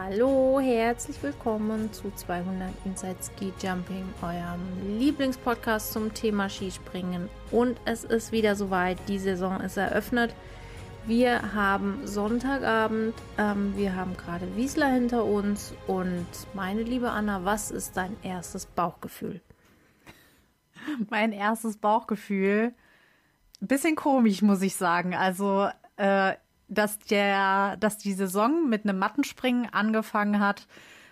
Hallo, herzlich willkommen zu 200 Inside Ski Jumping, eurem Lieblingspodcast zum Thema Skispringen. Und es ist wieder soweit, die Saison ist eröffnet. Wir haben Sonntagabend, ähm, wir haben gerade Wiesler hinter uns und meine liebe Anna, was ist dein erstes Bauchgefühl? Mein erstes Bauchgefühl, bisschen komisch, muss ich sagen. Also äh, dass der, dass die Saison mit einem Mattenspringen angefangen hat.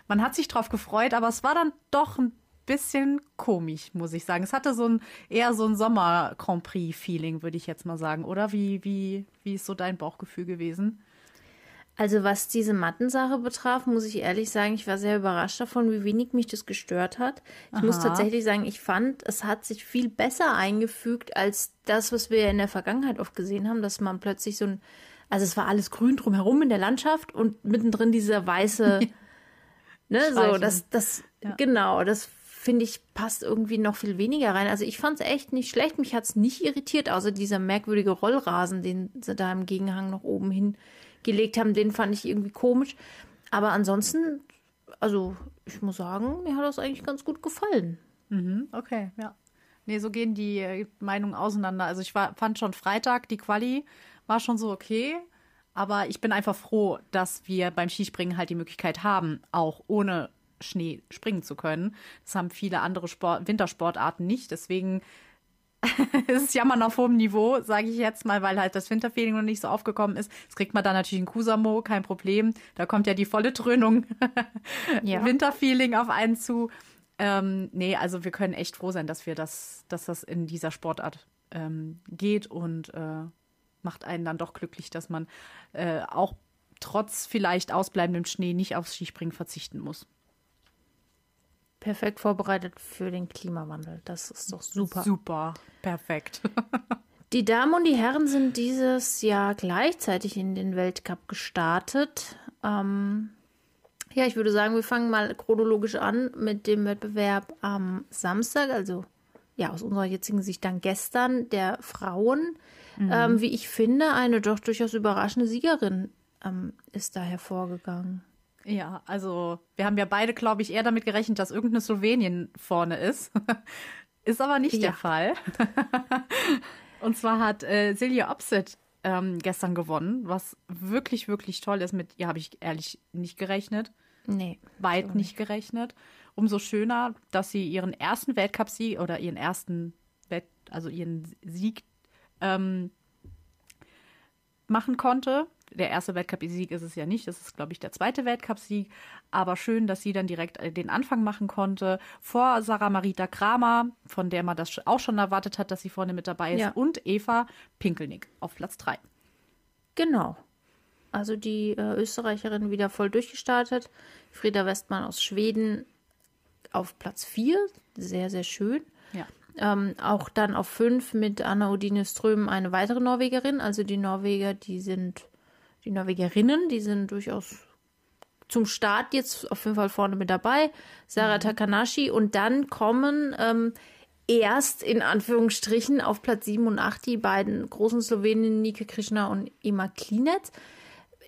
Man hat sich drauf gefreut, aber es war dann doch ein bisschen komisch, muss ich sagen. Es hatte so ein eher so ein Sommer Grand Prix Feeling, würde ich jetzt mal sagen, oder? Wie wie wie ist so dein Bauchgefühl gewesen? Also was diese Mattensache betraf, muss ich ehrlich sagen, ich war sehr überrascht davon, wie wenig mich das gestört hat. Ich Aha. muss tatsächlich sagen, ich fand, es hat sich viel besser eingefügt als das, was wir in der Vergangenheit oft gesehen haben, dass man plötzlich so ein also es war alles grün drumherum in der Landschaft und mittendrin dieser weiße, ne, so, das, das, ja. genau, das finde ich passt irgendwie noch viel weniger rein. Also ich fand es echt nicht schlecht, mich hat es nicht irritiert, außer dieser merkwürdige Rollrasen, den sie da im Gegenhang noch oben hingelegt haben, den fand ich irgendwie komisch. Aber ansonsten, also ich muss sagen, mir hat das eigentlich ganz gut gefallen. Mhm, okay, ja. Nee, so gehen die äh, Meinungen auseinander. Also ich war, fand schon Freitag die Quali war schon so okay. Aber ich bin einfach froh, dass wir beim Skispringen halt die Möglichkeit haben, auch ohne Schnee springen zu können. Das haben viele andere Sport Wintersportarten nicht. Deswegen ist es jammern auf hohem Niveau, sage ich jetzt mal, weil halt das Winterfeeling noch nicht so aufgekommen ist. Das kriegt man dann natürlich in Kusamo, kein Problem. Da kommt ja die volle Dröhnung ja. Winterfeeling auf einen zu. Ähm, nee, also wir können echt froh sein, dass wir das, dass das in dieser Sportart ähm, geht und äh, macht einen dann doch glücklich, dass man äh, auch trotz vielleicht ausbleibendem Schnee nicht aufs Skispringen verzichten muss. Perfekt vorbereitet für den Klimawandel. Das ist doch super. Super, perfekt. Die Damen und die Herren sind dieses Jahr gleichzeitig in den Weltcup gestartet. Ähm, ja, ich würde sagen, wir fangen mal chronologisch an mit dem Wettbewerb am Samstag, also ja, aus unserer jetzigen Sicht dann gestern der Frauen. Mhm. Ähm, wie ich finde, eine doch durchaus überraschende Siegerin ähm, ist da hervorgegangen. Ja, also wir haben ja beide, glaube ich, eher damit gerechnet, dass irgendeine Slowenien vorne ist. ist aber nicht ja. der Fall. Und zwar hat äh, Silja Opsit ähm, gestern gewonnen, was wirklich, wirklich toll ist. Mit ihr habe ich ehrlich nicht gerechnet. Nee. Weit nicht. nicht gerechnet. Umso schöner, dass sie ihren ersten Weltcup-Sieg oder ihren ersten Welt, also ihren Sieg ähm, machen konnte. Der erste Weltcup-Sieg ist es ja nicht, das ist, glaube ich, der zweite Weltcup-Sieg. Aber schön, dass sie dann direkt äh, den Anfang machen konnte. Vor Sarah Marita Kramer, von der man das auch schon erwartet hat, dass sie vorne mit dabei ist. Ja. Und Eva Pinkelnick auf Platz 3. Genau. Also die äh, Österreicherin wieder voll durchgestartet. Frieda Westmann aus Schweden auf Platz 4. Sehr, sehr schön. Ja. Ähm, auch dann auf fünf mit Anna Odine Ström eine weitere Norwegerin. Also die Norweger, die sind, die Norwegerinnen, die sind durchaus zum Start jetzt auf jeden Fall vorne mit dabei. Sarah mhm. Takanashi und dann kommen ähm, erst in Anführungsstrichen auf Platz 7 und 8 die beiden großen Sloweninnen Nike Krishna und Emma Klinetz.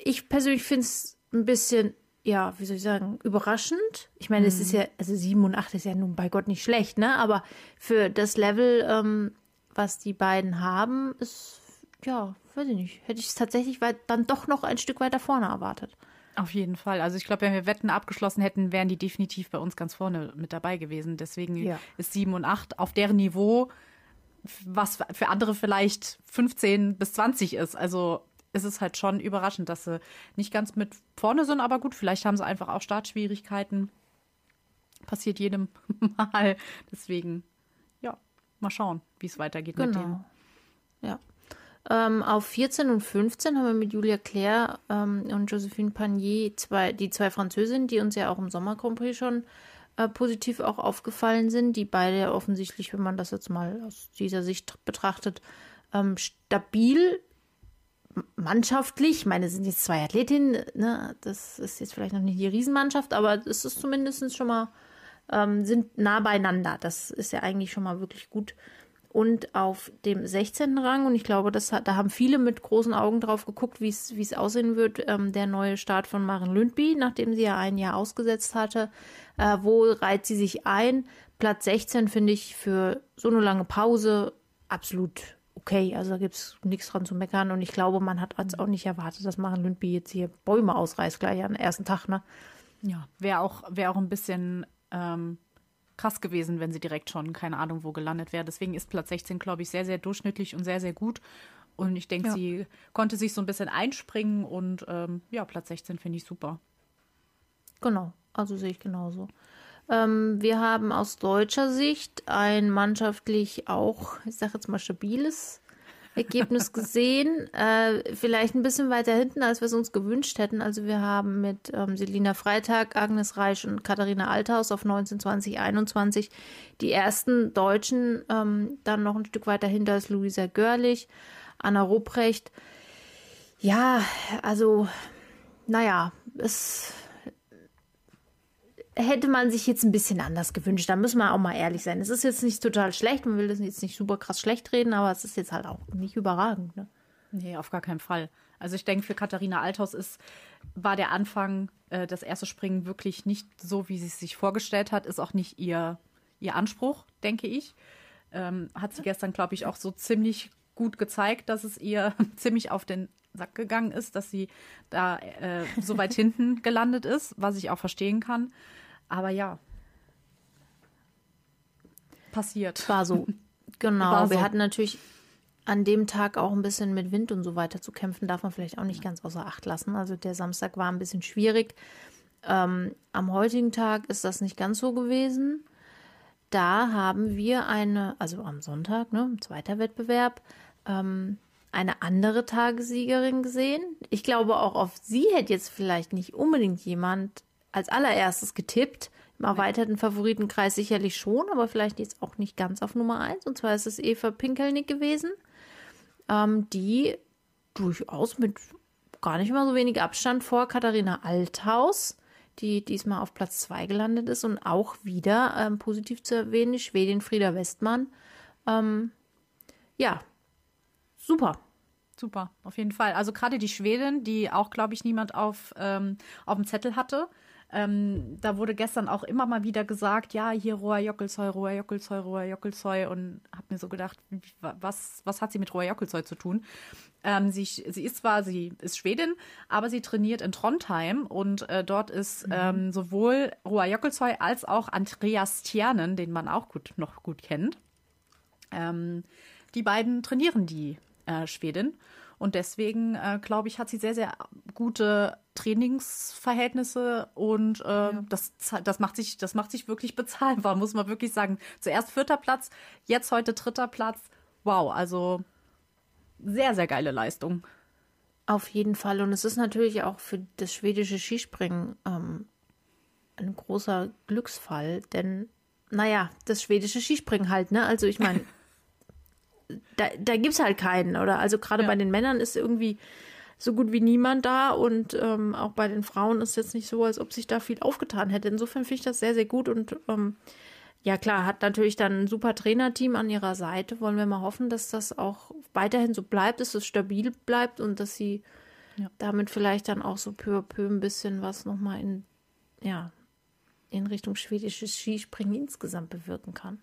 Ich persönlich finde es ein bisschen ja, wie soll ich sagen, überraschend. Ich meine, mhm. es ist ja, also sieben und acht ist ja nun bei Gott nicht schlecht, ne? Aber für das Level, ähm, was die beiden haben, ist, ja, weiß ich nicht, hätte ich es tatsächlich weit, dann doch noch ein Stück weiter vorne erwartet. Auf jeden Fall. Also ich glaube, wenn wir Wetten abgeschlossen hätten, wären die definitiv bei uns ganz vorne mit dabei gewesen. Deswegen ja. ist sieben und acht auf deren Niveau, was für andere vielleicht 15 bis 20 ist. Also ist es halt schon überraschend, dass sie nicht ganz mit vorne sind, aber gut, vielleicht haben sie einfach auch Startschwierigkeiten. Passiert jedem Mal. Deswegen, ja, mal schauen, wie es weitergeht genau. mit denen. Ja. Ähm, auf 14 und 15 haben wir mit Julia Claire ähm, und Josephine Panier zwei, die zwei Französinnen, die uns ja auch im Sommer Grand Prix schon äh, positiv auch aufgefallen sind, die beide offensichtlich, wenn man das jetzt mal aus dieser Sicht betrachtet, ähm, stabil mannschaftlich, ich meine, sind jetzt zwei Athletinnen, ne, das ist jetzt vielleicht noch nicht die Riesenmannschaft, aber es ist zumindest schon mal, ähm, sind nah beieinander. Das ist ja eigentlich schon mal wirklich gut. und auf dem 16. Rang, und ich glaube, das hat, da haben viele mit großen Augen drauf geguckt, wie es aussehen wird, ähm, der neue Start von Maren Lündby, nachdem sie ja ein Jahr ausgesetzt hatte. Äh, wo reiht sie sich ein? Platz 16 finde ich für so eine lange Pause absolut okay. Also da gibt es nichts dran zu meckern. Und ich glaube, man hat jetzt auch nicht erwartet, dass Maren Lündby jetzt hier Bäume ausreißt, gleich am ersten Tag. Ne? Ja, wäre auch, wär auch ein bisschen ähm, krass gewesen, wenn sie direkt schon keine Ahnung wo gelandet wäre. Deswegen ist Platz 16, glaube ich, sehr, sehr durchschnittlich und sehr, sehr gut. Und ich denke, ja. sie konnte sich so ein bisschen einspringen und ähm, ja, Platz 16 finde ich super. Genau, also sehe ich genauso. Ähm, wir haben aus deutscher Sicht ein mannschaftlich auch, ich sage jetzt mal, stabiles Ergebnis gesehen. Äh, vielleicht ein bisschen weiter hinten, als wir es uns gewünscht hätten. Also wir haben mit ähm, Selina Freitag, Agnes Reich und Katharina Althaus auf 19, 20, 21 die ersten Deutschen. Ähm, dann noch ein Stück weiter hinter ist Luisa Görlich, Anna Ruprecht. Ja, also, naja, es hätte man sich jetzt ein bisschen anders gewünscht. Da müssen wir auch mal ehrlich sein. Es ist jetzt nicht total schlecht, man will das jetzt nicht super krass schlecht reden, aber es ist jetzt halt auch nicht überragend. Ne? Nee, auf gar keinen Fall. Also ich denke, für Katharina Althaus ist, war der Anfang, äh, das erste Springen wirklich nicht so, wie sie es sich vorgestellt hat, ist auch nicht ihr, ihr Anspruch, denke ich. Ähm, hat sie gestern, glaube ich, auch so ziemlich gut gezeigt, dass es ihr ziemlich auf den Sack gegangen ist, dass sie da äh, so weit hinten gelandet ist, was ich auch verstehen kann. Aber ja. Passiert. War so. Genau. War so. Wir hatten natürlich an dem Tag auch ein bisschen mit Wind und so weiter zu kämpfen, darf man vielleicht auch nicht ganz außer Acht lassen. Also der Samstag war ein bisschen schwierig. Ähm, am heutigen Tag ist das nicht ganz so gewesen. Da haben wir eine, also am Sonntag, ne, zweiter Wettbewerb, ähm, eine andere Tagessiegerin gesehen. Ich glaube, auch auf sie hätte jetzt vielleicht nicht unbedingt jemand als allererstes getippt. Im erweiterten Favoritenkreis sicherlich schon, aber vielleicht jetzt auch nicht ganz auf Nummer 1. Und zwar ist es Eva Pinkelnick gewesen, ähm, die durchaus mit gar nicht mal so wenig Abstand vor Katharina Althaus, die diesmal auf Platz 2 gelandet ist und auch wieder ähm, positiv zu erwähnen, die Schwedin Frieda Westmann. Ähm, ja, super. Super, auf jeden Fall. Also gerade die Schwedin, die auch, glaube ich, niemand auf, ähm, auf dem Zettel hatte, ähm, da wurde gestern auch immer mal wieder gesagt, ja, hier Roa Jockelzeu, Roa Jockelzeu, Roa Jockelzeu und habe mir so gedacht, was, was hat sie mit Roa Jockelzeu zu tun? Ähm, sie, sie ist zwar, sie ist Schwedin, aber sie trainiert in Trondheim und äh, dort ist mhm. ähm, sowohl Roa Jockelzeu als auch Andreas Tjernen, den man auch gut, noch gut kennt. Ähm, die beiden trainieren die äh, Schwedin. Und deswegen, äh, glaube ich, hat sie sehr, sehr gute Trainingsverhältnisse und äh, ja. das, das, macht sich, das macht sich wirklich bezahlbar, muss man wirklich sagen. Zuerst vierter Platz, jetzt heute dritter Platz. Wow, also sehr, sehr geile Leistung. Auf jeden Fall. Und es ist natürlich auch für das schwedische Skispringen ähm, ein großer Glücksfall, denn, naja, das schwedische Skispringen halt, ne? Also ich meine, da, da gibt es halt keinen, oder? Also gerade ja. bei den Männern ist irgendwie so gut wie niemand da und ähm, auch bei den Frauen ist jetzt nicht so, als ob sich da viel aufgetan hätte. Insofern finde ich das sehr, sehr gut und ähm, ja klar, hat natürlich dann ein super Trainerteam an ihrer Seite. Wollen wir mal hoffen, dass das auch weiterhin so bleibt, dass es stabil bleibt und dass sie ja. damit vielleicht dann auch so peu à peu ein bisschen was nochmal in, ja, in Richtung schwedisches Skispringen insgesamt bewirken kann.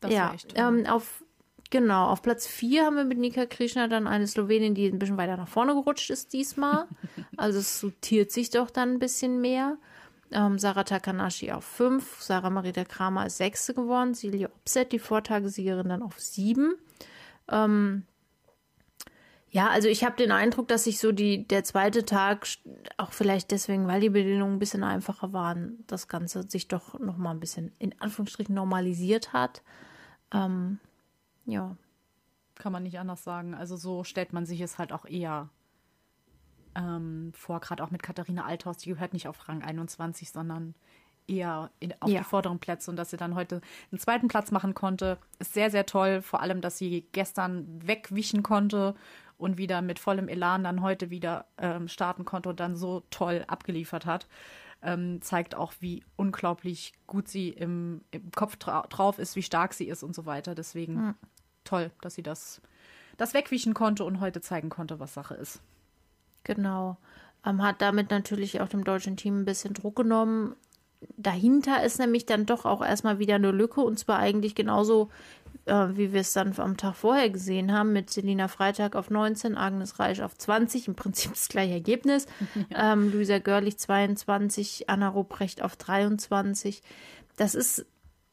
Das ja, ähm, auf Genau, auf Platz 4 haben wir mit Nika Krishna dann eine Slowenin, die ein bisschen weiter nach vorne gerutscht ist diesmal. also es sortiert sich doch dann ein bisschen mehr. Ähm, Sarah Takanashi auf 5, Sarah Marita Kramer ist Sechste geworden, Silja Opset, die Vortagesiegerin, dann auf 7. Ähm, ja, also ich habe den Eindruck, dass sich so die, der zweite Tag, auch vielleicht deswegen, weil die Bedingungen ein bisschen einfacher waren, das Ganze sich doch nochmal ein bisschen in Anführungsstrichen normalisiert hat. Ähm, ja. Kann man nicht anders sagen. Also so stellt man sich es halt auch eher ähm, vor, gerade auch mit Katharina Althaus, die gehört nicht auf Rang 21, sondern eher in, auf ja. die vorderen Plätze und dass sie dann heute einen zweiten Platz machen konnte, ist sehr, sehr toll. Vor allem, dass sie gestern wegwischen konnte und wieder mit vollem Elan dann heute wieder ähm, starten konnte und dann so toll abgeliefert hat. Ähm, zeigt auch, wie unglaublich gut sie im, im Kopf dra drauf ist, wie stark sie ist und so weiter. Deswegen mhm. toll, dass sie das, das wegwischen konnte und heute zeigen konnte, was Sache ist. Genau. Ähm, hat damit natürlich auch dem deutschen Team ein bisschen Druck genommen. Dahinter ist nämlich dann doch auch erstmal wieder eine Lücke und zwar eigentlich genauso, äh, wie wir es dann am Tag vorher gesehen haben, mit Selina Freitag auf 19, Agnes Reich auf 20, im Prinzip das gleiche Ergebnis. Ja. Ähm, Luisa Görlich 22, Anna Ruprecht auf 23. Das ist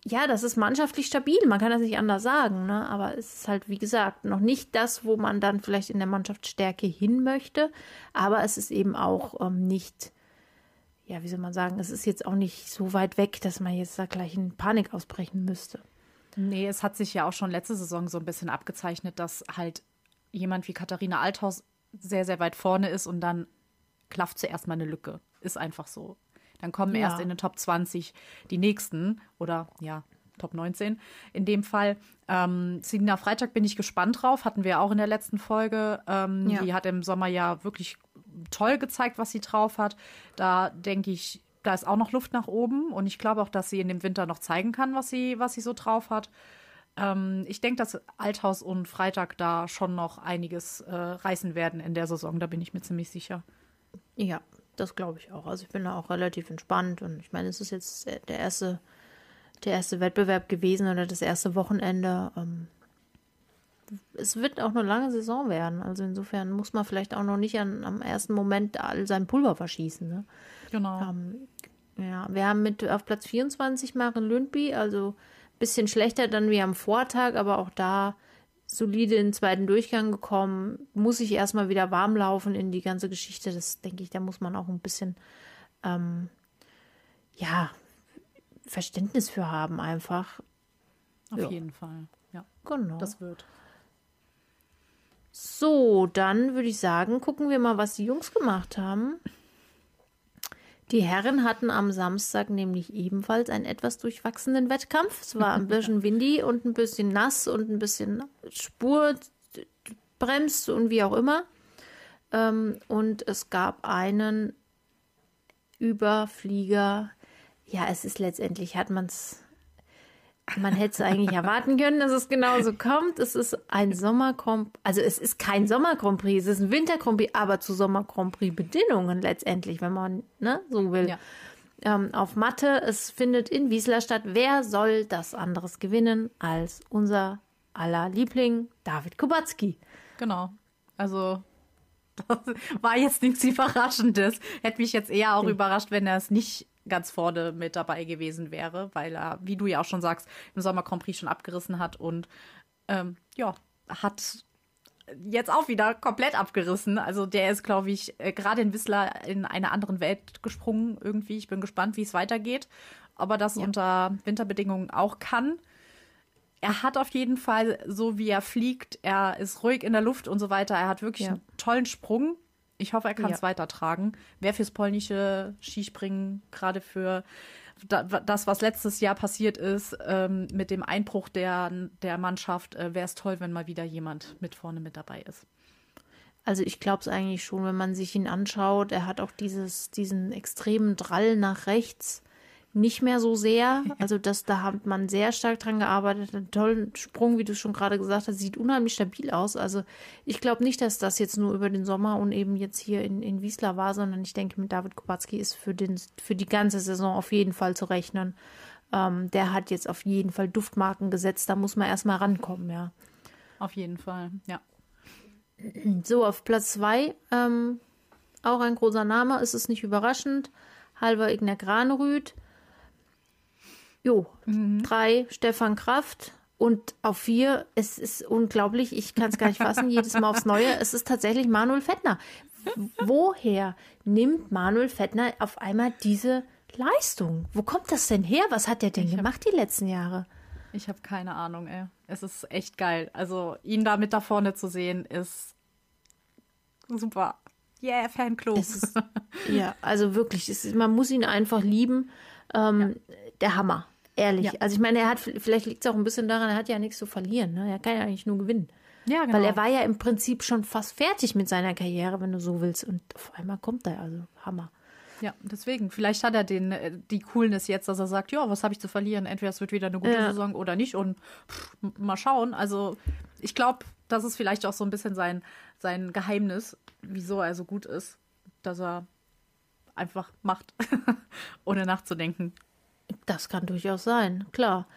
ja, das ist mannschaftlich stabil, man kann das nicht anders sagen, ne? aber es ist halt, wie gesagt, noch nicht das, wo man dann vielleicht in der Mannschaftsstärke hin möchte, aber es ist eben auch ähm, nicht, ja, wie soll man sagen, es ist jetzt auch nicht so weit weg, dass man jetzt da gleich in Panik ausbrechen müsste. Nee, es hat sich ja auch schon letzte Saison so ein bisschen abgezeichnet, dass halt jemand wie Katharina Althaus sehr, sehr weit vorne ist und dann klafft zuerst mal eine Lücke. Ist einfach so. Dann kommen ja. erst in den Top 20 die nächsten oder ja, Top 19 in dem Fall. Ähm, Selina Freitag bin ich gespannt drauf, hatten wir auch in der letzten Folge. Ähm, ja. Die hat im Sommer ja wirklich toll gezeigt, was sie drauf hat. Da denke ich, da ist auch noch Luft nach oben und ich glaube auch, dass sie in dem Winter noch zeigen kann, was sie, was sie so drauf hat. Ähm, ich denke, dass Althaus und Freitag da schon noch einiges äh, reißen werden in der Saison, da bin ich mir ziemlich sicher. Ja, das glaube ich auch. Also ich bin da auch relativ entspannt und ich meine, es ist jetzt der erste, der erste Wettbewerb gewesen oder das erste Wochenende. Ähm, es wird auch eine lange Saison werden. Also insofern muss man vielleicht auch noch nicht an, am ersten Moment all sein Pulver verschießen. Ne? Genau. Ähm, ja, wir haben mit auf Platz 24 Maren Lündby, also ein bisschen schlechter dann wie am Vortag, aber auch da solide in den zweiten Durchgang gekommen. Muss ich erstmal wieder warm laufen in die ganze Geschichte. Das denke ich, da muss man auch ein bisschen, ähm, ja, Verständnis für haben, einfach. Auf ja. jeden Fall, ja. Genau. Das wird. So, dann würde ich sagen, gucken wir mal, was die Jungs gemacht haben. Die Herren hatten am Samstag nämlich ebenfalls einen etwas durchwachsenen Wettkampf. Es war ein bisschen windy und ein bisschen nass und ein bisschen Spur bremst und wie auch immer. Ähm, und es gab einen Überflieger. Ja, es ist letztendlich, hat man es man hätte es eigentlich erwarten können, dass es genauso kommt. Es ist ein Sommer also es ist kein Sommer es ist ein Winter aber zu Sommer Bedingungen letztendlich, wenn man ne, so will. Ja. Ähm, auf Matte, es findet in Wiesler statt. Wer soll das anderes gewinnen als unser aller Liebling David Kubacki? Genau. Also das war jetzt nichts Überraschendes. Hätte mich jetzt eher auch überrascht, wenn er es nicht ganz vorne mit dabei gewesen wäre, weil er, wie du ja auch schon sagst, im Sommer Grand Prix schon abgerissen hat und ähm, ja, hat jetzt auch wieder komplett abgerissen. Also der ist, glaube ich, äh, gerade in Whistler in eine andere Welt gesprungen irgendwie. Ich bin gespannt, wie es weitergeht. Ob er das ja. unter Winterbedingungen auch kann. Er hat auf jeden Fall, so wie er fliegt, er ist ruhig in der Luft und so weiter. Er hat wirklich ja. einen tollen Sprung. Ich hoffe, er kann es ja. weitertragen. Wäre fürs polnische Skispringen, gerade für das, was letztes Jahr passiert ist, ähm, mit dem Einbruch der, der Mannschaft, äh, wäre es toll, wenn mal wieder jemand mit vorne mit dabei ist. Also ich glaube es eigentlich schon, wenn man sich ihn anschaut. Er hat auch dieses, diesen extremen Drall nach rechts nicht mehr so sehr. Also das, da hat man sehr stark dran gearbeitet. Einen tollen Sprung, wie du schon gerade gesagt hast, sieht unheimlich stabil aus. Also ich glaube nicht, dass das jetzt nur über den Sommer und eben jetzt hier in, in Wiesla war, sondern ich denke, mit David Kubacki ist für, den, für die ganze Saison auf jeden Fall zu rechnen. Ähm, der hat jetzt auf jeden Fall Duftmarken gesetzt. Da muss man erstmal rankommen, ja. Auf jeden Fall, ja. So, auf Platz zwei ähm, auch ein großer Name, ist es nicht überraschend. Halver Igner Granerüth. Jo, mhm. drei Stefan Kraft und auf vier, es ist unglaublich, ich kann es gar nicht fassen, jedes Mal aufs Neue, es ist tatsächlich Manuel Fettner. Woher nimmt Manuel Fettner auf einmal diese Leistung? Wo kommt das denn her? Was hat der denn ich gemacht hab, die letzten Jahre? Ich habe keine Ahnung, ey. Es ist echt geil. Also ihn da mit da vorne zu sehen, ist super. Yeah, Fanclub. Ist, ja, also wirklich, ist, man muss ihn einfach lieben. Ähm, ja. Der Hammer. Ehrlich. Ja. Also ich meine, er hat, vielleicht liegt es auch ein bisschen daran, er hat ja nichts zu verlieren. Ne? Er kann ja eigentlich nur gewinnen. Ja, genau. Weil er war ja im Prinzip schon fast fertig mit seiner Karriere, wenn du so willst. Und auf einmal kommt er, also Hammer. Ja, deswegen. Vielleicht hat er den, äh, die Coolness jetzt, dass er sagt, ja, was habe ich zu verlieren? Entweder es wird wieder eine gute Ja. Saison oder nicht. Und pff, mal schauen. Also ich glaube, das ist vielleicht auch so ein bisschen sein, sein Geheimnis, wieso er so gut ist, dass er einfach macht, ohne nachzudenken. Das kann durchaus sein, klar.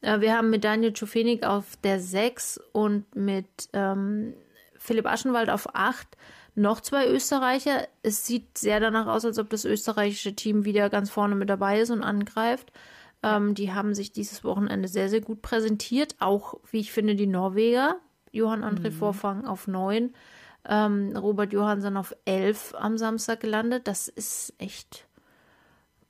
Äh, Wir haben mit Daniel Czufenik auf der 6 und mit ähm, Philipp Aschenwald auf 8 noch zwei Österreicher. Es sieht sehr danach aus, als ob das österreichische Team wieder ganz vorne mit dabei ist und angreift. Ähm, die haben sich dieses Wochenende sehr, sehr gut präsentiert. Auch, wie ich finde, die Norweger. Johann André Vorfang auf 9. Ähm, Robert Johansson auf 11 am Samstag gelandet. Das ist echt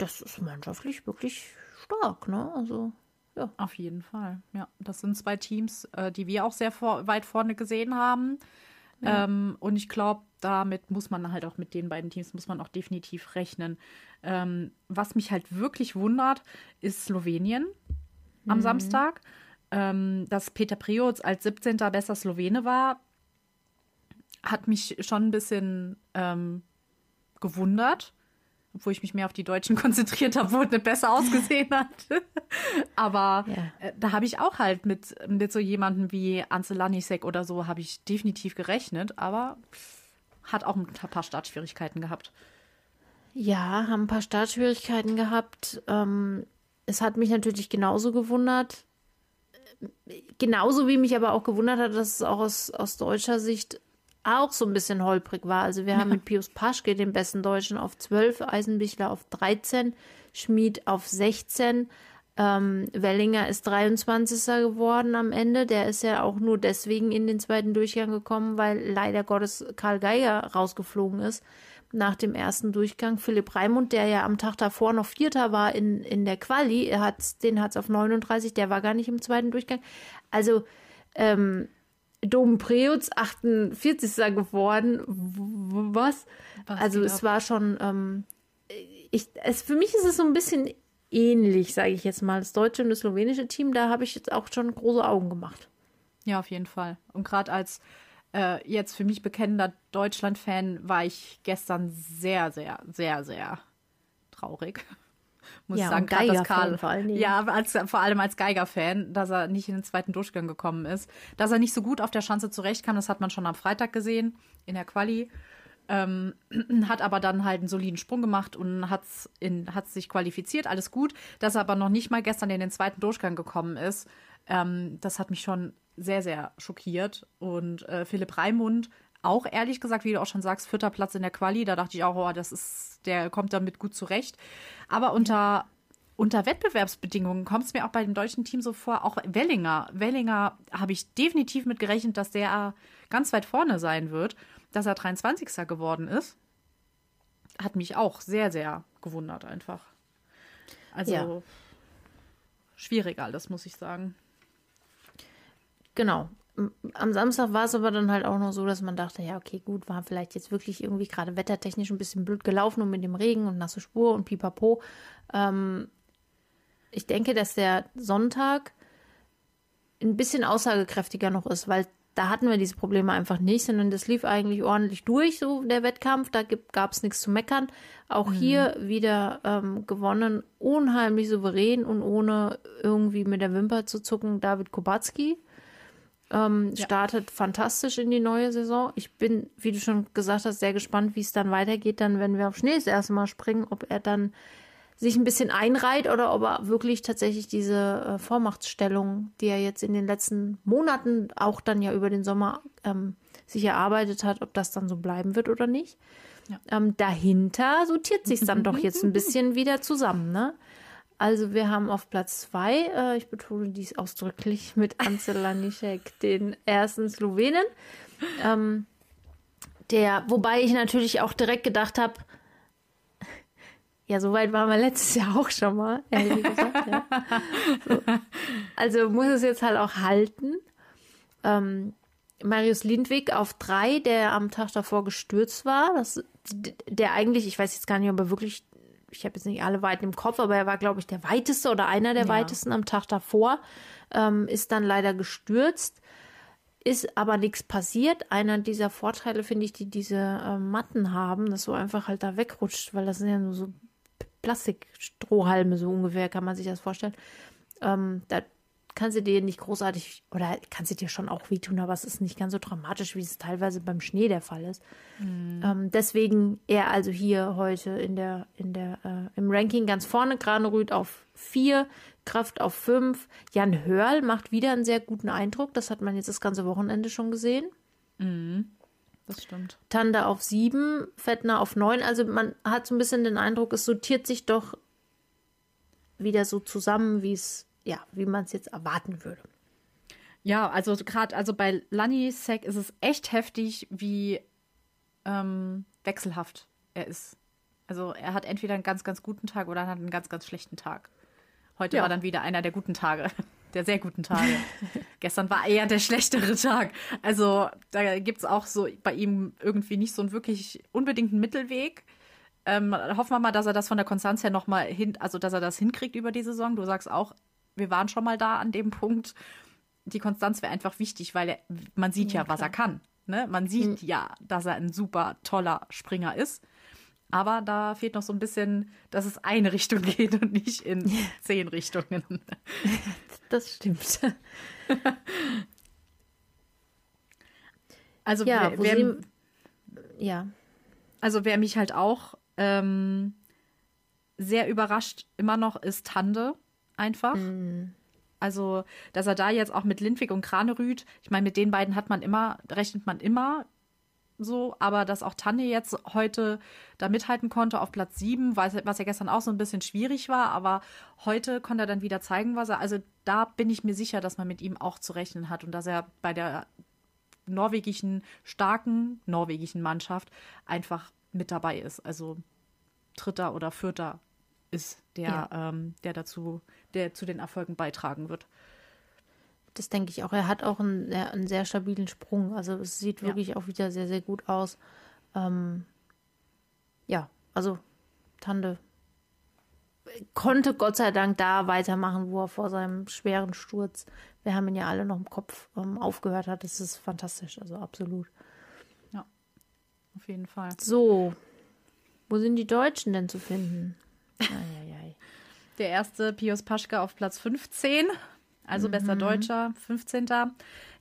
das ist mannschaftlich wirklich stark, ne? Also, ja. Auf jeden Fall. Ja, das sind zwei Teams, äh, die wir auch sehr vor, weit vorne gesehen haben. Ähm, und ich glaube, damit muss man halt auch mit den beiden Teams muss man auch definitiv rechnen. Ähm, was mich halt wirklich wundert, ist Slowenien am Samstag. Ähm, dass Peter Prioc als 17. bester Slowene war, hat mich schon ein bisschen ähm, gewundert. Obwohl ich mich mehr auf die Deutschen konzentriert habe, wo es nicht besser ausgesehen hat. Aber Ja. äh, da habe ich auch halt mit, mit so jemandem wie Ansel Lanisek oder so, habe ich definitiv gerechnet, aber hat auch ein paar Startschwierigkeiten gehabt. Ja, haben ein paar Startschwierigkeiten gehabt. Ähm, es hat mich natürlich genauso gewundert. Genauso wie mich aber auch gewundert hat, dass es auch aus, aus deutscher Sicht auch so ein bisschen holprig war. Also wir haben mit Pius Paschke den besten Deutschen auf 12, Eisenbichler auf 13, Schmid auf 16. Ähm, Wellinger ist 23. geworden am Ende. Der ist ja auch nur deswegen in den zweiten Durchgang gekommen, weil leider Gottes Karl Geiger rausgeflogen ist nach dem ersten Durchgang. Philipp Raimund, der ja am Tag davor noch Vierter war in, in der Quali, er hat's, den hat es auf 39, der war gar nicht im zweiten Durchgang. Also, ähm, Dom Preutz 48. geworden. Was? Was also es ab? war schon, ähm, ich, es, für mich ist es so ein bisschen ähnlich, sage ich jetzt mal. Das deutsche und das slowenische Team, da habe ich jetzt auch schon große Augen gemacht. Ja, auf jeden Fall. Und gerade als äh, jetzt für mich bekennender Deutschland-Fan war ich gestern sehr, sehr, sehr, sehr traurig. Muss Ja, ich sagen, gerade dass Karl, allen Dingen. ja, als, vor allem als Geiger-Fan, dass er nicht in den zweiten Durchgang gekommen ist. Dass er nicht so gut auf der Schanze zurechtkam, das hat man schon am Freitag gesehen in der Quali. Ähm, hat aber dann halt einen soliden Sprung gemacht und hat hat sich qualifiziert, alles gut. Dass er aber noch nicht mal gestern in den zweiten Durchgang gekommen ist, ähm, das hat mich schon sehr, sehr schockiert. Und äh, Philipp Raimund, auch ehrlich gesagt, wie du auch schon sagst, vierter Platz in der Quali, da dachte ich auch, oh, das ist, der kommt damit gut zurecht. Aber unter, unter Wettbewerbsbedingungen kommt es mir auch bei dem deutschen Team so vor, auch Wellinger. Wellinger habe ich definitiv mit gerechnet, dass der ganz weit vorne sein wird, dass er 23. geworden ist. Hat mich auch sehr, sehr gewundert einfach. Also Ja. schwierig alles, muss ich sagen. Genau. Am Samstag war es aber dann halt auch noch so, dass man dachte, ja, okay, gut, war vielleicht jetzt wirklich irgendwie gerade wettertechnisch ein bisschen blöd gelaufen und mit dem Regen und nasse Spur und pipapo. Ähm, ich denke, dass der Sonntag ein bisschen aussagekräftiger noch ist, weil da hatten wir diese Probleme einfach nicht, sondern das lief eigentlich ordentlich durch, so der Wettkampf. Da gab es nichts zu meckern. Auch hier wieder ähm, gewonnen, unheimlich souverän und ohne irgendwie mit der Wimper zu zucken, David Kubacki. Ähm, startet fantastisch in die neue Saison. Ich bin, wie du schon gesagt hast, sehr gespannt, wie es dann weitergeht, dann, wenn wir auf Schnee das erste Mal springen, ob er dann sich ein bisschen einreiht oder ob er wirklich tatsächlich diese äh, Vormachtstellung, die er jetzt in den letzten Monaten auch dann ja über den Sommer ähm, sich erarbeitet hat, ob das dann so bleiben wird oder nicht. Ähm, dahinter sortiert sich dann doch jetzt ein bisschen wieder zusammen, ne? Also wir haben auf Platz zwei, äh, ich betone dies ausdrücklich, mit Ansel Lanišek, den ersten Slowenen. Ähm, der, wobei ich natürlich auch direkt gedacht habe, ja, so weit waren wir letztes Jahr auch schon mal, ehrlich gesagt. Ja. So. Also muss es jetzt halt auch halten. Ähm, Marius Lindwig auf drei, der am Tag davor gestürzt war. Das, der eigentlich, ich weiß jetzt gar nicht, ob er wirklich, ich habe jetzt nicht alle Weiten im Kopf, aber er war, glaube ich, der weiteste oder einer der Ja. weitesten am Tag davor, ähm, ist dann leider gestürzt. ist aber nichts passiert. Einer dieser Vorteile finde ich, die diese äh, Matten haben, dass so einfach halt da wegrutscht, weil das sind ja nur so Plastikstrohhalme so ungefähr, kann man sich das vorstellen. Ähm, da kann sie dir nicht großartig, oder kann sie dir schon auch wehtun, aber es ist nicht ganz so dramatisch, wie es teilweise beim Schnee der Fall ist. Mhm. Ähm, deswegen er also hier heute in der, in der, äh, im Ranking ganz vorne, Granerüth auf vier, Kraft auf fünf. Jan Hörl macht wieder einen sehr guten Eindruck. Das hat man jetzt das ganze Wochenende schon gesehen. Mhm. Das stimmt. Tanda auf sieben, Fettner auf neun. Also man hat so ein bisschen den Eindruck, es sortiert sich doch wieder so zusammen, wie es ja, wie man es jetzt erwarten würde. Ja, also gerade also bei Lani Sek ist es echt heftig, wie ähm, wechselhaft er ist. Also er hat entweder einen ganz, ganz guten Tag oder hat einen ganz, ganz schlechten Tag. Heute ja. war dann wieder einer der guten Tage, der sehr guten Tage. Gestern war eher der schlechtere Tag. Also da gibt es auch so bei ihm irgendwie nicht so einen wirklich unbedingten Mittelweg. Ähm, hoffen wir mal, dass er das von der Konstanz her nochmal hin, also dass er das hinkriegt über die Saison. Du sagst auch, wir waren schon mal da an dem Punkt. Die Konstanz wäre einfach wichtig, weil er, man sieht ja, ja was er kann. Ne? Man sieht mhm. ja, dass er ein super toller Springer ist. Aber da fehlt noch so ein bisschen, dass es eine Richtung geht und nicht in zehn Richtungen. Das stimmt. Also ja, wer, wer ja. Also wer mich halt auch ähm, sehr überrascht immer noch ist Tande einfach. Mhm. Also, dass er da jetzt auch mit Lindwig und Kranerüth, ich meine, mit den beiden hat man immer, rechnet man immer so, aber dass auch Tanne jetzt heute da mithalten konnte auf Platz 7, was, was ja gestern auch so ein bisschen schwierig war, aber heute konnte er dann wieder zeigen, was er, also da bin ich mir sicher, dass man mit ihm auch zu rechnen hat und dass er bei der norwegischen, starken norwegischen Mannschaft einfach mit dabei ist. Also Dritter oder Vierter ist, der, ja. ähm, der dazu, der zu den Erfolgen beitragen wird. Das denke ich auch. Er hat auch einen, einen sehr stabilen Sprung. Also es sieht wirklich ja. auch wieder sehr, sehr gut aus. Ähm, ja, also Tande konnte Gott sei Dank da weitermachen, wo er vor seinem schweren Sturz, wir haben ihn ja alle noch im Kopf, ähm, aufgehört hat. Das ist fantastisch, also absolut. Ja, auf jeden Fall. So, wo sind die Deutschen denn zu finden? Der erste Pius Paschke auf Platz 15, also mhm. bester Deutscher, 15.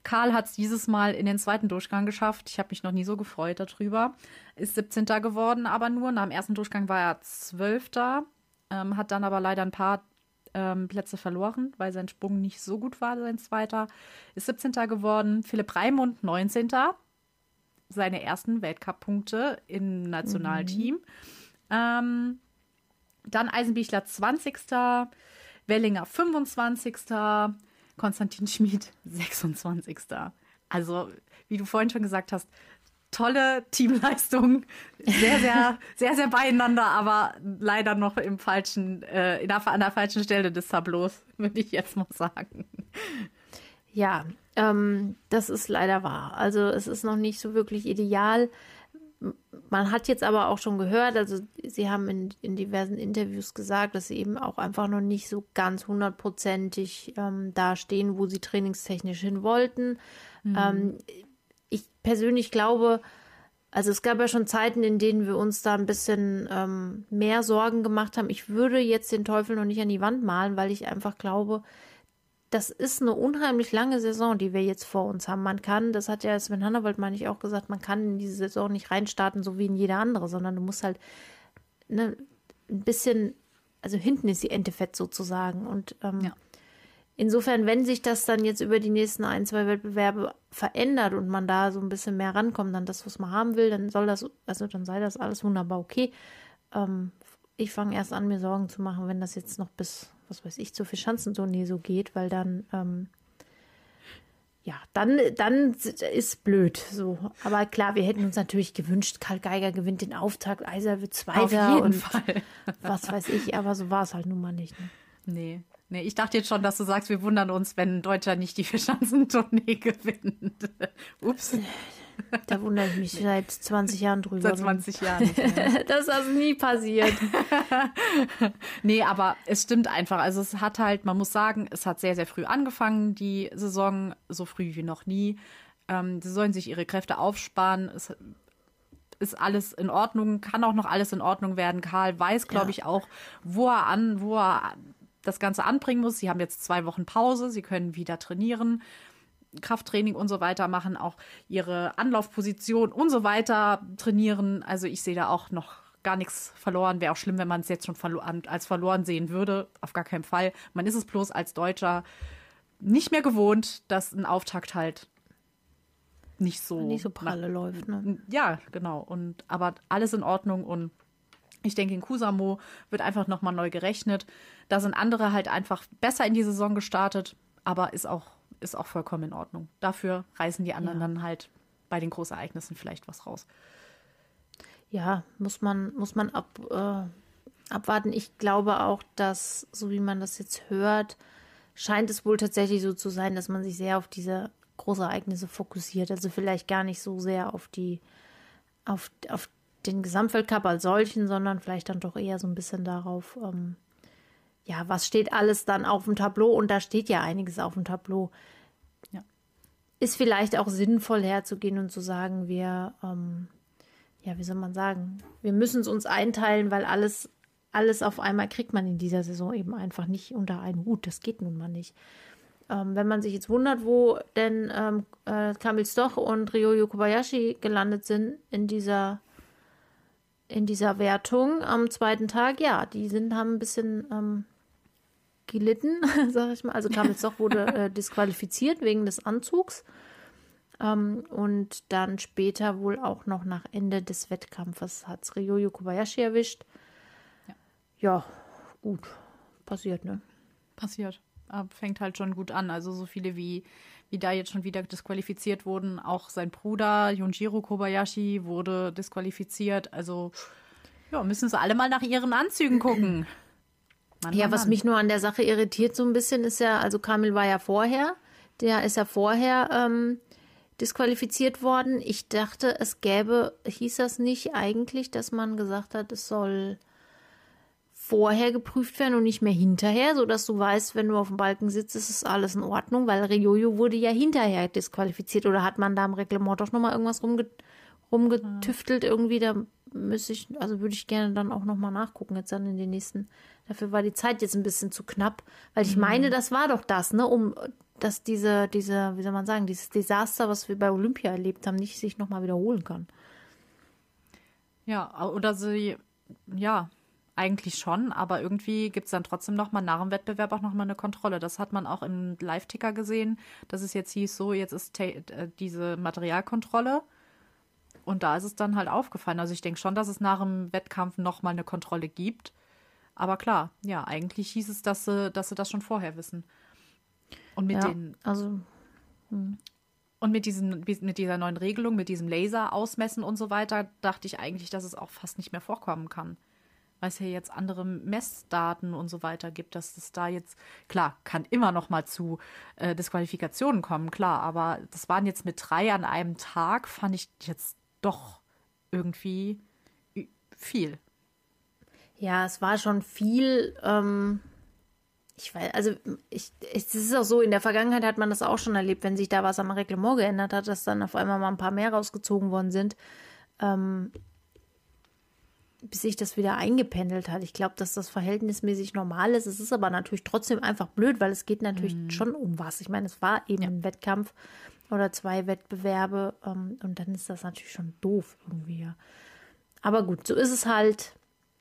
Karl hat es dieses Mal in den zweiten Durchgang geschafft. Ich habe mich noch nie so gefreut darüber. Ist 17. geworden, aber nur. Nach dem ersten Durchgang war er 12. Ähm, hat dann aber leider ein paar ähm, Plätze verloren, weil sein Sprung nicht so gut war, sein zweiter. Ist 17. geworden. Philipp Raimund 19. Seine ersten Weltcup-Punkte im Nationalteam. Mhm. Ähm, dann Eisenbichler 20. Wellinger 25. Konstantin Schmid 26. Also, wie du vorhin schon gesagt hast, tolle Teamleistung. Sehr, sehr, sehr, sehr beieinander, aber leider noch im falschen, äh, der, an der falschen Stelle des Tableaus, würde ich jetzt mal sagen. Ja, ähm, das ist leider wahr. Also es ist noch nicht so wirklich ideal. Man hat jetzt aber auch schon gehört, also Sie haben in, in diversen Interviews gesagt, dass Sie eben auch einfach noch nicht so ganz hundertprozentig ähm, da stehen, wo Sie trainingstechnisch hin wollten. Mhm. Ähm, ich persönlich glaube, also es gab ja schon Zeiten, in denen wir uns da ein bisschen ähm, mehr Sorgen gemacht haben. Ich würde jetzt den Teufel noch nicht an die Wand malen, weil ich einfach glaube, das ist eine unheimlich lange Saison, die wir jetzt vor uns haben. Man kann, das hat ja Sven Hannawald, meine ich, auch gesagt, man kann in diese Saison nicht reinstarten, so wie in jeder andere, sondern du musst halt ne, ein bisschen, also hinten ist die Ente fett sozusagen. Und ähm, ja. insofern, wenn sich das dann jetzt über die nächsten ein, zwei Wettbewerbe verändert und man da so ein bisschen mehr rankommt an das, was man haben will, dann soll das, also dann sei das alles wunderbar okay. Ähm, ich fange erst an, mir Sorgen zu machen, wenn das jetzt noch bis was weiß ich, zur Verschanzentournee so geht, weil dann, ähm, ja, dann, dann ist blöd so. Aber klar, wir hätten uns natürlich gewünscht, Karl Geiger gewinnt den Auftakt, Eiser wird Zweiter. Auf jeden und Fall. was weiß ich, aber so war es halt nun mal nicht. Ne? Nee. Nee, ich dachte jetzt schon, dass du sagst, wir wundern uns, wenn ein Deutscher nicht die Verschanzentournee gewinnt. Ups. Da wundere ich mich seit 20 Jahren drüber. Seit 20 Jahren. das ist also nie passiert. nee, aber es stimmt einfach. Also es hat halt, man muss sagen, es hat sehr, sehr früh angefangen, die Saison, so früh wie noch nie. Ähm, sie sollen sich ihre Kräfte aufsparen. Es ist alles in Ordnung, kann auch noch alles in Ordnung werden. Karl weiß, glaube Ja. ich, auch, wo er an, wo er das Ganze anbringen muss. Sie haben jetzt zwei Wochen Pause, sie können wieder trainieren, Krafttraining und so weiter machen, auch ihre Anlaufposition und so weiter trainieren. Also ich sehe da auch noch gar nichts verloren. Wäre auch schlimm, wenn man es jetzt schon als verloren sehen würde. Auf gar keinen Fall. Man ist es bloß als Deutscher nicht mehr gewohnt, dass ein Auftakt halt nicht so Nicht so pralle läuft, ne? ja, genau. Und aber alles in Ordnung und ich denke, in Kusamo wird einfach nochmal neu gerechnet. Da sind andere halt einfach besser in die Saison gestartet, aber ist auch, ist auch vollkommen in Ordnung. Dafür reißen die anderen Ja. dann halt bei den Großereignissen vielleicht was raus. Ja, muss man, muss man ab, äh, abwarten. Ich glaube auch, dass, so wie man das jetzt hört, scheint es wohl tatsächlich so zu sein, dass man sich sehr auf diese Großereignisse fokussiert. Also vielleicht gar nicht so sehr auf die, auf, auf den Gesamtweltcup als solchen, sondern vielleicht dann doch eher so ein bisschen darauf, ähm, ja, was steht alles dann auf dem Tableau? Und da steht ja einiges auf dem Tableau. Ja. Ist vielleicht auch sinnvoll herzugehen und zu sagen, wir, ähm, ja, wie soll man sagen, wir müssen es uns einteilen, weil alles, alles auf einmal kriegt man in dieser Saison eben einfach nicht unter einen Hut. Das geht nun mal nicht. Ähm, wenn man sich jetzt wundert, wo denn ähm, äh, Kamil Stoch und Ryoyo Kobayashi gelandet sind in dieser, in dieser Wertung am zweiten Tag, ja, die sind, haben ein bisschen ähm, gelitten, sag ich mal. Also Kamil Stoch wurde äh, disqualifiziert wegen des Anzugs. Ähm, und dann später wohl auch noch nach Ende des Wettkampfes hat es Ryoyo Kobayashi erwischt. Ja. gut. Passiert, ne? Passiert. Aber fängt halt schon gut an. Also so viele wie, wie da jetzt schon wieder disqualifiziert wurden. Auch sein Bruder Junjiro Kobayashi wurde disqualifiziert. Also ja, müssen sie alle mal nach ihren Anzügen gucken. Mann, Ja, Mann, was Mann. mich nur an der Sache irritiert so ein bisschen ist ja, also Kamil war ja vorher, der ist ja vorher ähm, disqualifiziert worden. Ich dachte, es gäbe, hieß das nicht eigentlich, dass man gesagt hat, es soll vorher geprüft werden und nicht mehr hinterher, sodass du weißt, wenn du auf dem Balken sitzt, ist es alles in Ordnung, weil Ryoyo wurde ja hinterher disqualifiziert oder hat man da im Reglement doch nochmal irgendwas rumge rumgetüftelt irgendwie, da müsste ich, also würde ich gerne dann auch nochmal nachgucken, jetzt dann in den nächsten, dafür war die Zeit jetzt ein bisschen zu knapp, weil ich meine, das war doch das, ne, um, dass diese, diese, wie soll man sagen, dieses Desaster, was wir bei Olympia erlebt haben, nicht sich nochmal wiederholen kann. Ja, oder sie, ja, eigentlich schon, aber irgendwie gibt es dann trotzdem noch mal nach dem Wettbewerb auch noch mal eine Kontrolle. Das hat man auch im Live-Ticker gesehen, dass es jetzt hieß, so, jetzt ist äh, diese Materialkontrolle. Und da ist es dann halt aufgefallen. Also ich denke schon, dass es nach dem Wettkampf noch mal eine Kontrolle gibt. Aber klar, ja, eigentlich hieß es, dass sie, dass sie das schon vorher wissen. Und mit Ja, den also, und mit, diesen, mit dieser neuen Regelung, mit diesem Laser ausmessen und so weiter, dachte ich eigentlich, dass es auch fast nicht mehr vorkommen kann. Weil es ja jetzt andere Messdaten und so weiter gibt, dass es da jetzt, klar, kann immer noch mal zu äh, Disqualifikationen kommen, klar, aber das waren jetzt mit drei an einem Tag, fand ich jetzt doch irgendwie viel. Ja, es war schon viel. Ähm, ich weiß, also ich, es ist auch so, in der Vergangenheit hat man das auch schon erlebt, wenn sich da was am Reglement geändert hat, dass dann auf einmal mal ein paar mehr rausgezogen worden sind, ähm, bis sich das wieder eingependelt hat. Ich glaube, dass das verhältnismäßig normal ist. Es ist aber natürlich trotzdem einfach blöd, weil es geht natürlich schon um was. Ich meine, es war eben ein Wettkampf oder zwei Wettbewerbe ähm, und dann ist das natürlich schon doof irgendwie. Ja. Aber gut, so ist es halt.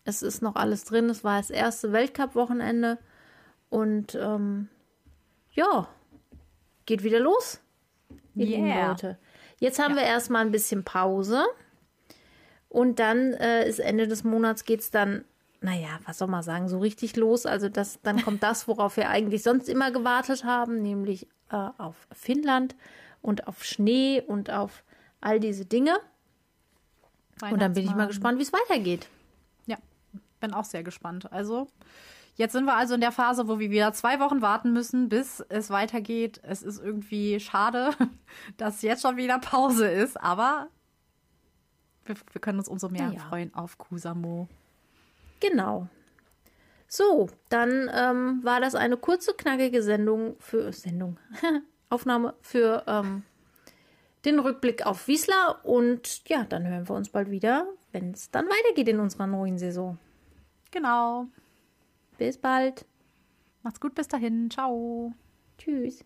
Es ist noch alles drin. Es war das erste Weltcup-Wochenende. Und ähm, ja, geht wieder los. Yeah. Leute. Jetzt haben wir erstmal ein bisschen Pause. Und dann äh, ist Ende des Monats geht es dann, naja, was soll man sagen, so richtig los. Also das, dann kommt das, worauf wir eigentlich sonst immer gewartet haben, nämlich äh, auf Finnland und auf Schnee und auf all diese Dinge. Und dann bin ich mal gespannt, wie es weitergeht. Ja, bin auch sehr gespannt. Also, jetzt sind wir also in der Phase, wo wir wieder zwei Wochen warten müssen, bis es weitergeht. Es ist irgendwie schade, dass jetzt schon wieder Pause ist, aber wir, wir können uns umso mehr ja. freuen auf Kusamo. Genau. So, dann ähm, war das eine kurze, knackige Sendung für Sendung. Aufnahme für ähm, den Rückblick auf Wiesler und ja, dann hören wir uns bald wieder, wenn es dann weitergeht in unserer neuen Saison. Genau. Bis bald. Macht's gut bis dahin. Ciao. Tschüss.